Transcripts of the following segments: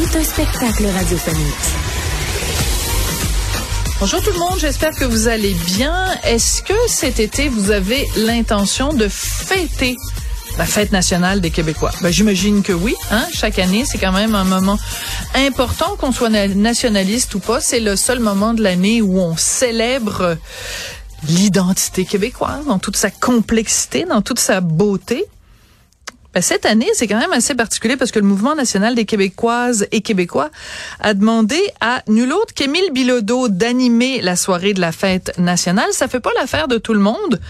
Un spectacle radiophonique. Bonjour tout le monde, j'espère que vous allez bien. Est-ce que cet été, vous avez l'intention de fêter la fête nationale des Québécois? Ben, j'imagine que oui. Hein? Chaque année, c'est quand même un moment important, qu'on soit nationaliste ou pas. C'est le seul moment de l'année où on célèbre l'identité québécoise dans toute sa complexité, dans toute sa beauté. Ben, cette année, c'est quand même assez particulier parce que le Mouvement national des Québécoises et Québécois a demandé à nul autre qu'Émile Bilodeau d'animer la soirée de la fête nationale. Ça fait pas l'affaire de tout le monde.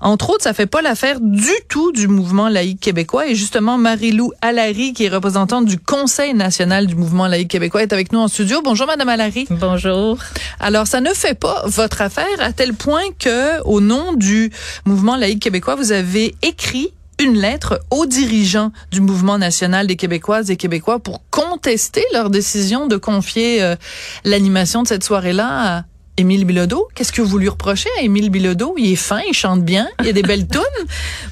Entre autres, ça fait pas l'affaire du tout du mouvement laïque québécois. Et justement, Marie-Lou Allary, qui est représentante du Conseil national du mouvement laïque québécois, est avec nous en studio. Bonjour, Madame Allary. Bonjour. Alors, ça ne fait pas votre affaire à tel point que, au nom du mouvement laïque québécois, vous avez écrit une lettre aux dirigeants du mouvement national des Québécoises et Québécois pour contester leur décision de confier euh, l'animation de cette soirée-là à Émile Bilodeau. Qu'est-ce que vous lui reprochez? À Émile Bilodeau? Il est fin, il chante bien, il a des belles tunes.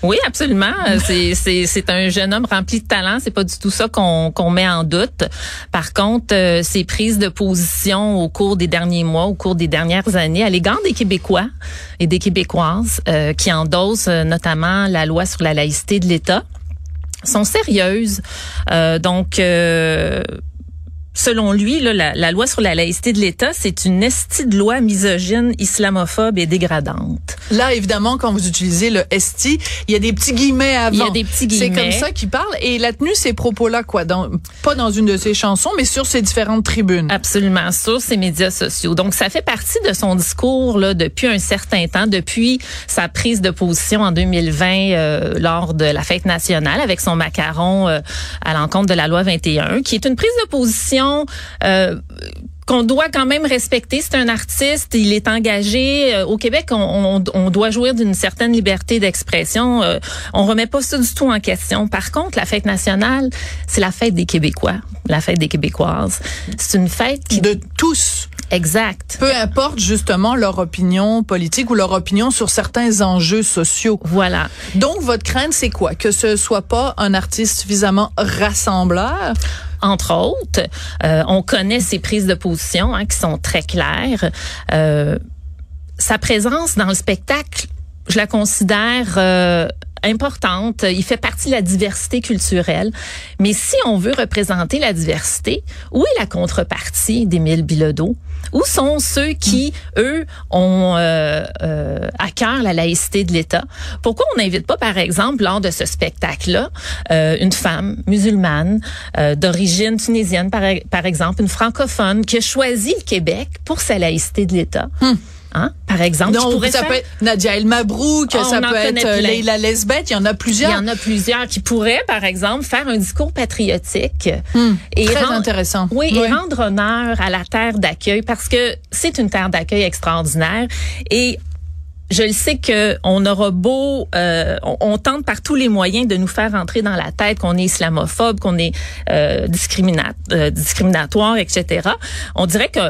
oui, absolument. C'est, c'est, c'est un jeune homme rempli de talent. C'est pas du tout ça qu'on, qu'on met en doute. Par contre, euh, ses prises de position au cours des derniers mois, au cours des dernières années, à l'égard des Québécois et des Québécoises euh, qui endossent euh, notamment la loi sur la laïcité de l'État, sont sérieuses. donc selon lui, là, la, loi sur la laïcité de l'État, c'est une estie de loi misogyne, islamophobe et dégradante. Là, évidemment, quand vous utilisez le esti, il y a des petits guillemets avant. Il y a des petits guillemets. C'est comme ça qu'il parle. Et il a tenu ces propos-là, quoi, dans, pas dans une de ses chansons, mais sur ses différentes tribunes. Absolument, sur ses médias sociaux. Donc, ça fait partie de son discours là depuis un certain temps, depuis sa prise de position en 2020 euh, lors de la fête nationale avec son macaron euh, à l'encontre de la loi 21, qui est une prise de position euh, qu'on doit quand même respecter. C'est un artiste, il est engagé. Euh, au Québec, on, doit jouir d'une certaine liberté d'expression. Euh, on remet pas ça du tout en question. Par contre, la fête nationale, c'est la fête des Québécois, la fête des Québécoises. C'est une fête qui... De tous. Exact. Peu importe justement leur opinion politique ou leur opinion sur certains enjeux sociaux. Voilà. Donc, votre crainte, c'est quoi? Que ce soit pas un artiste suffisamment rassembleur? Entre autres. Euh, on connaît ses prises de position hein, qui sont très claires. Euh, sa présence dans le spectacle, je la considère euh, importante. Il fait partie de la diversité culturelle. Mais si on veut représenter la diversité, où est la contrepartie d'Émile Bilodeau? Où sont ceux qui, eux, ont euh, euh, à cœur la laïcité de l'État? Pourquoi on n'invite pas, par exemple, lors de ce spectacle-là, euh, une femme musulmane euh, d'origine tunisienne, par, exemple, une francophone, qui a choisi le Québec pour sa laïcité de l'État? Hmm. Hein? Par exemple, non, ça peut être Nadia El Mabrouk, oh, ça peut être euh, Leila Lesbeth, il y en a plusieurs. Il y en a plusieurs qui pourraient, par exemple, faire un discours patriotique. Hmm, et très intéressant. Oui, et rendre honneur à la terre d'accueil parce que c'est une terre d'accueil extraordinaire et je le sais que on aura beau, euh, on, tente par tous les moyens de nous faire entrer dans la tête qu'on est islamophobe, qu'on est euh, euh discriminatoire, etc. On dirait que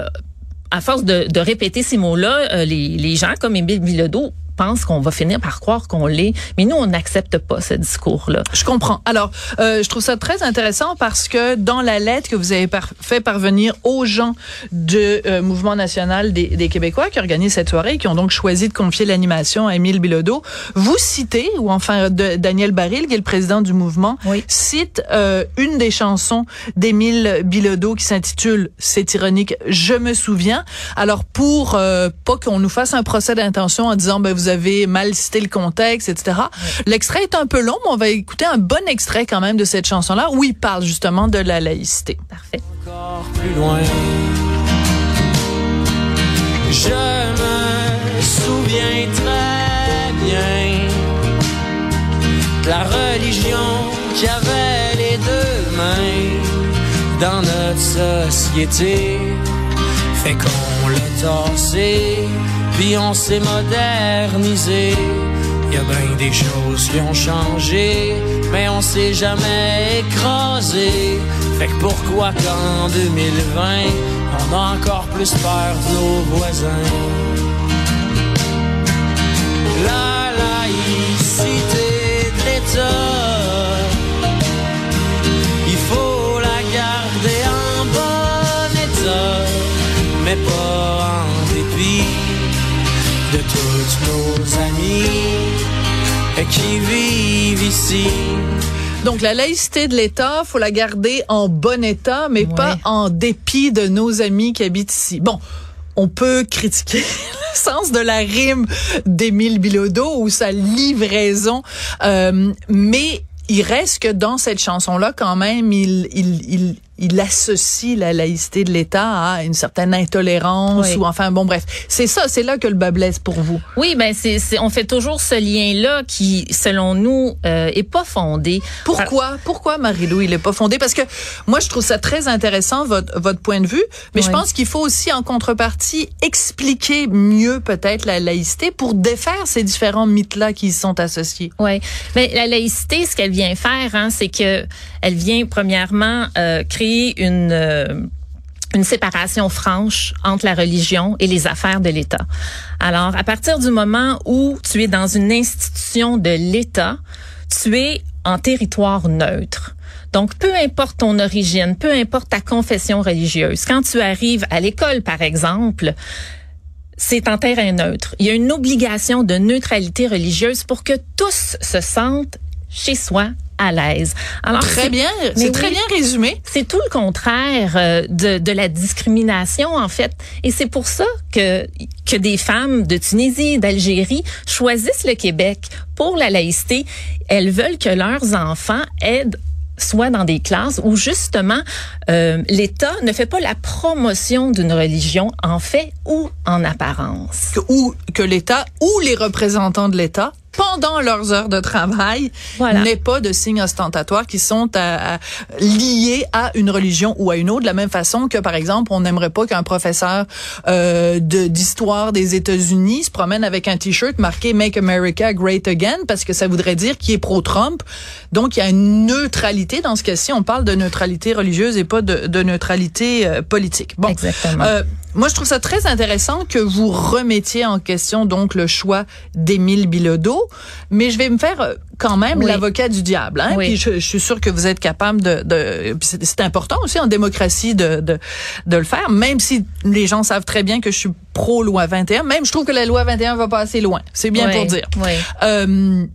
à force de, répéter ces mots-là, euh, les, les gens comme Émile Bilodeau pense qu'on va finir par croire qu'on l'est. Mais nous, on n'accepte pas ce discours-là. Je comprends. Alors, euh, je trouve ça très intéressant parce que dans la lettre que vous avez fait parvenir aux gens du euh, Mouvement national des, des, Québécois qui organisent cette soirée, qui ont donc choisi de confier l'animation à Émile Bilodeau, vous citez, ou enfin de, Daniel Baril, qui est le président du mouvement, cite euh, une des chansons d'Émile Bilodeau qui s'intitule, c'est ironique, Je me souviens. Alors, pour euh, pas qu'on nous fasse un procès d'intention en disant, ben, vous avez mal cité le contexte, etc. L'extrait est un peu long, mais on va écouter un bon extrait quand même de cette chanson-là où il parle justement de la laïcité. Parfait. Encore plus loin. Je me souviens très bien de la religion qui avait les deux mains dans notre société fait qu'on l'a tassé, puis on s'est modernisé. Y a bien des choses qui ont changé, mais on s'est jamais écrasé. Fait que pourquoi qu'en 2020, on a encore plus peur de nos voisins? Qui vivent ici. Donc, la laïcité de l'État, faut la garder en bon état, mais pas en dépit de nos amis qui habitent ici. Bon. On peut critiquer le sens de la rime d'Émile Bilodeau ou sa livraison, euh, mais il reste que dans cette chanson-là, quand même, il, il, il, il associe la laïcité de l'État à une certaine intolérance Oui. ou enfin bon bref, c'est ça, c'est là que le bas blesse pour vous. Oui, ben c'est, c'est- on fait toujours ce lien-là qui, selon nous, euh, est pas fondé. Pourquoi? Pourquoi Marie-Lou il est pas fondé? Parce que moi je trouve ça très intéressant votre votre point de vue, mais je pense qu'il faut aussi en contrepartie expliquer mieux peut-être la laïcité pour défaire ces différents mythes là qui y sont associés. Oui, mais la laïcité, ce qu'elle vient faire, hein, c'est que elle vient premièrement euh, créer une euh, une séparation franche entre la religion et les affaires de l'État. Alors, à partir du moment où tu es dans une institution de l'État, tu es en territoire neutre. Donc, peu importe ton origine, peu importe ta confession religieuse, quand tu arrives à l'école, par exemple, c'est en terrain neutre. Il y a une obligation de neutralité religieuse pour que tous se sentent chez soi à l'aise. Alors Très c'est- bien, c'est très oui. bien résumé. c'est tout le contraire euh, de, de la discrimination en fait, et c'est pour ça que que des femmes de Tunisie, d'Algérie choisissent le Québec pour la laïcité. Elles veulent que leurs enfants aident soit dans des classes où justement euh, l'État ne fait pas la promotion d'une religion en fait ou en apparence. Que, ou que l'État ou les représentants de l'État pendant leurs heures de travail Voilà. n'aient pas de signes ostentatoires qui sont à- à- liés à une religion ou à une autre de la même façon que par exemple on n'aimerait pas qu'un professeur euh, de d'histoire des États-Unis se promène avec un t-shirt marqué Make America Great Again parce que ça voudrait dire qu'il est pro-Trump donc il y a une neutralité dans ce cas-ci on parle de neutralité religieuse et pas de, de neutralité euh, politique bon Exactement. euh, moi, je trouve ça très intéressant que vous remettiez en question donc le choix d'Émile Bilodeau, mais je vais me faire euh, quand même Oui. l'avocat du diable. Hein? Oui. Puis je, je suis sûre que vous êtes capable de. de c'est important aussi en démocratie de, de de le faire, même si les gens savent très bien que je suis pro loi 21. Même je trouve que la loi 21 va pas assez loin. C'est bien Oui, pour dire. oui. Euh,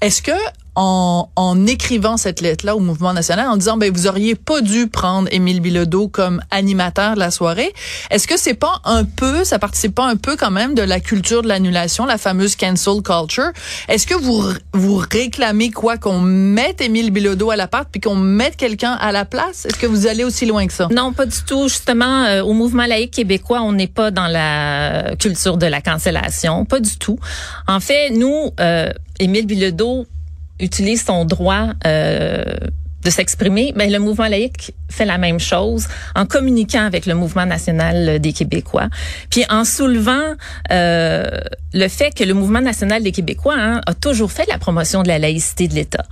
Est-ce que en, en écrivant cette lettre-là au mouvement national, en disant ben vous auriez pas dû prendre Émile Bilodeau comme animateur de la soirée, est-ce que c'est pas un peu, ça participe pas un peu quand même de la culture de l'annulation, la fameuse cancel culture? Est-ce que vous vous réclamez quoi? Qu'on mette Émile Bilodeau à la part puis qu'on mette quelqu'un à la place? Est-ce que vous allez aussi loin que ça? Non, pas du tout. Justement, euh, au mouvement laïque québécois, on n'est pas dans la culture de la cancellation, pas du tout. En fait, nous, euh, Émile Bilodeau utilise son droit euh, de s'exprimer, mais le mouvement laïque fait la même chose en communiquant avec le mouvement national des Québécois, puis en soulevant euh, le fait que le mouvement national des Québécois hein, a toujours fait la promotion de la laïcité de l'État.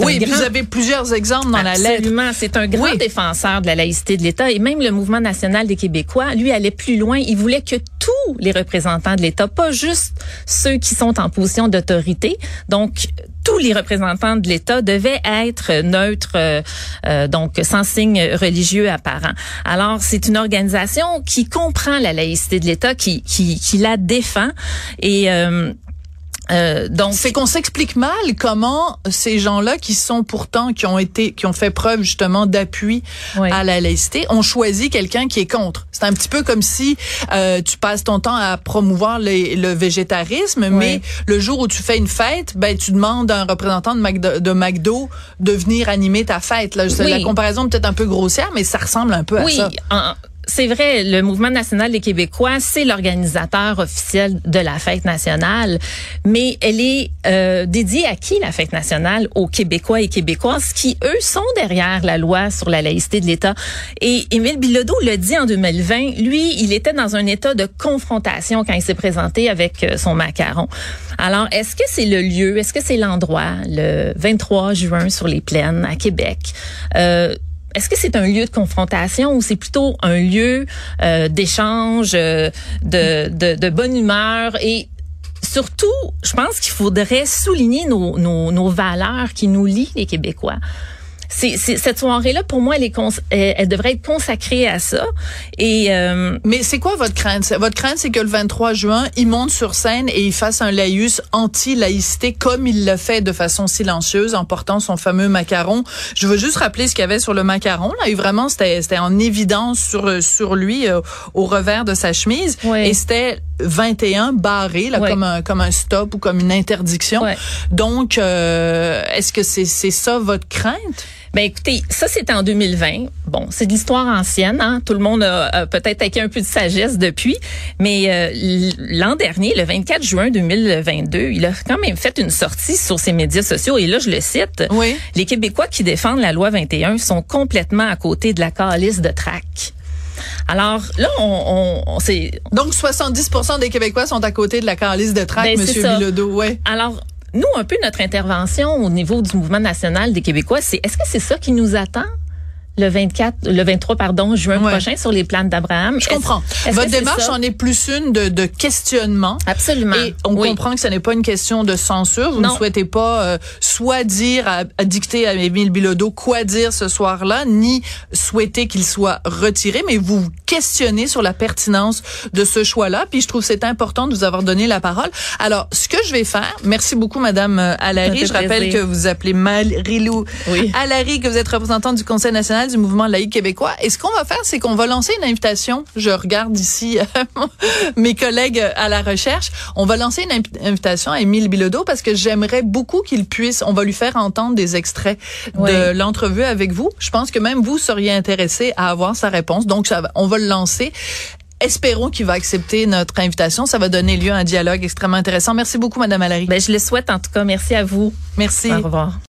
Oui, grand- vous avez plusieurs exemples dans la lettre. Absolument. C'est un grand Oui. défenseur de la laïcité de l'État et même le mouvement national des Québécois, lui, allait plus loin. Il voulait que tous les représentants de l'État, pas juste ceux qui sont en position d'autorité, donc tous les représentants de l'État devaient être neutres, euh, euh, donc sans signe religieux apparent. Alors, c'est une organisation qui comprend la laïcité de l'État, qui, qui, qui la défend et euh, euh, donc C'est qu'on s'explique mal comment ces gens-là qui sont pourtant qui ont été qui ont fait preuve justement d'appui Oui. à la laïcité ont choisi quelqu'un qui est contre. C'est un petit peu comme si euh, tu passes ton temps à promouvoir les- le végétarisme, mais le jour où tu fais une fête, ben tu demandes à un représentant de McDo, de McDo de venir animer ta fête. Là, C'est- Oui. La comparaison peut-être un peu grossière, mais ça ressemble un peu à ça. en- c'est vrai, le Mouvement national des Québécois, c'est l'organisateur officiel de la fête nationale, mais elle est euh, dédiée à qui la fête nationale Aux Québécois et Québécoises qui, eux, sont derrière la loi sur la laïcité de l'État? Et Émile Bilodeau le dit en 2020, lui, il était dans un état de confrontation quand il s'est présenté avec euh, son macaron. Alors, est-ce que c'est le lieu, est-ce que c'est l'endroit, le 23 juin sur les plaines à Québec euh, est-ce que c'est un lieu de confrontation ou c'est plutôt un lieu euh, d'échange, euh, de, de, de, bonne humeur? Et surtout, je pense qu'il faudrait souligner nos, nos, nos valeurs qui nous lient les Québécois c'est, cette soirée-là, pour moi, elle, est elle, devrait être consacrée à ça. Et euh, Mais c'est quoi votre crainte? Votre crainte, c'est que le 23 juin, il monte sur scène et il fasse un laïus anti-laïcité comme il l'a fait de façon silencieuse en portant son fameux macaron. Je veux juste rappeler ce qu'il y avait sur le macaron. Là, et vraiment, c'était, c'était en évidence sur, sur lui, euh, au revers de sa chemise. Et c'était 21 barré, là, comme, un, comme un stop ou comme une interdiction. Donc, euh, est-ce que c'est, c'est ça votre crainte? Ben écoutez, ça c'était en 2020. Bon, c'est de l'histoire ancienne. Hein? Tout le monde a, peut-être acquis un peu de sagesse depuis. Mais euh, l'an dernier, le 24 juin 2022, il a quand même fait une sortie sur ses médias sociaux. Et là, je le cite. Oui. Les Québécois qui défendent la loi 21 sont complètement à côté de la calice de traque. Alors là, on, on, c'est donc 70% des Québécois sont à côté de la calice de traque, ben, Monsieur Bilodeau. Ouais. Alors nous, un peu notre intervention au niveau du mouvement national des Québécois, c'est est-ce que c'est ça qui nous attend? Le 24, le 23 pardon, juin prochain sur les plans d'Abraham. Je comprends. Votre démarche en est plus une de, de questionnement. Absolument. Et on comprend que ce n'est pas une question de censure. Vous ne souhaitez pas euh, soit dire à, dicter à Émile Bilodeau quoi dire ce soir-là, ni souhaiter qu'il soit retiré, mais vous questionnez sur la pertinence de ce choix-là. Puis je trouve c'est important de vous avoir donné la parole. Alors, ce que je vais faire, merci beaucoup, Madame euh, Allary. Je rappelle que vous appelez Marilou oui. Allary, que vous êtes représentante du Conseil national du mouvement laïque québécois. Et ce qu'on va faire, c'est qu'on va lancer une invitation. Je regarde ici euh, mes collègues à la recherche. On va lancer une invitation à Émile Bilodeau parce que j'aimerais beaucoup qu'il puisse, on va lui faire entendre des extraits de l'entrevue avec vous. Je pense que même vous seriez intéressé à avoir sa réponse. Donc, ça, on va le lancer espérons qu'il va accepter notre invitation. Ça va donner lieu à un dialogue extrêmement intéressant. Merci beaucoup, Madame Allary. Ben, je le souhaite en tout cas. Merci à vous. Merci. Au revoir.